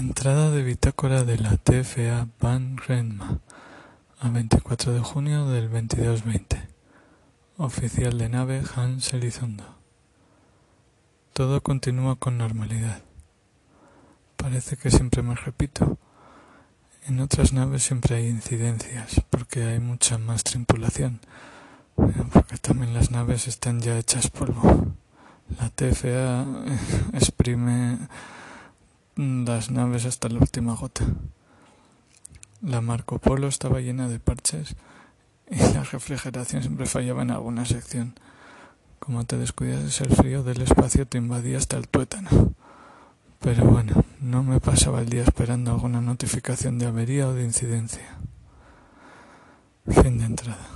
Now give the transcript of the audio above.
Entrada de bitácora de la TFA Van Renma a 24 de junio del 2220. Oficial de nave Hans Elizondo. Todo continúa con normalidad. Parece que siempre me repito. En otras naves siempre hay incidencias, porque hay mucha más tripulación, porque también las naves están ya hechas polvo. La TFA exprime las naves hasta la última gota. La Marco Polo estaba llena de parches y la refrigeración siempre fallaba en alguna sección. Como te descuidas, el frío del espacio te invadía hasta el tuétano. Pero bueno, no me pasaba el día esperando alguna notificación de avería o de incidencia. Fin de entrada.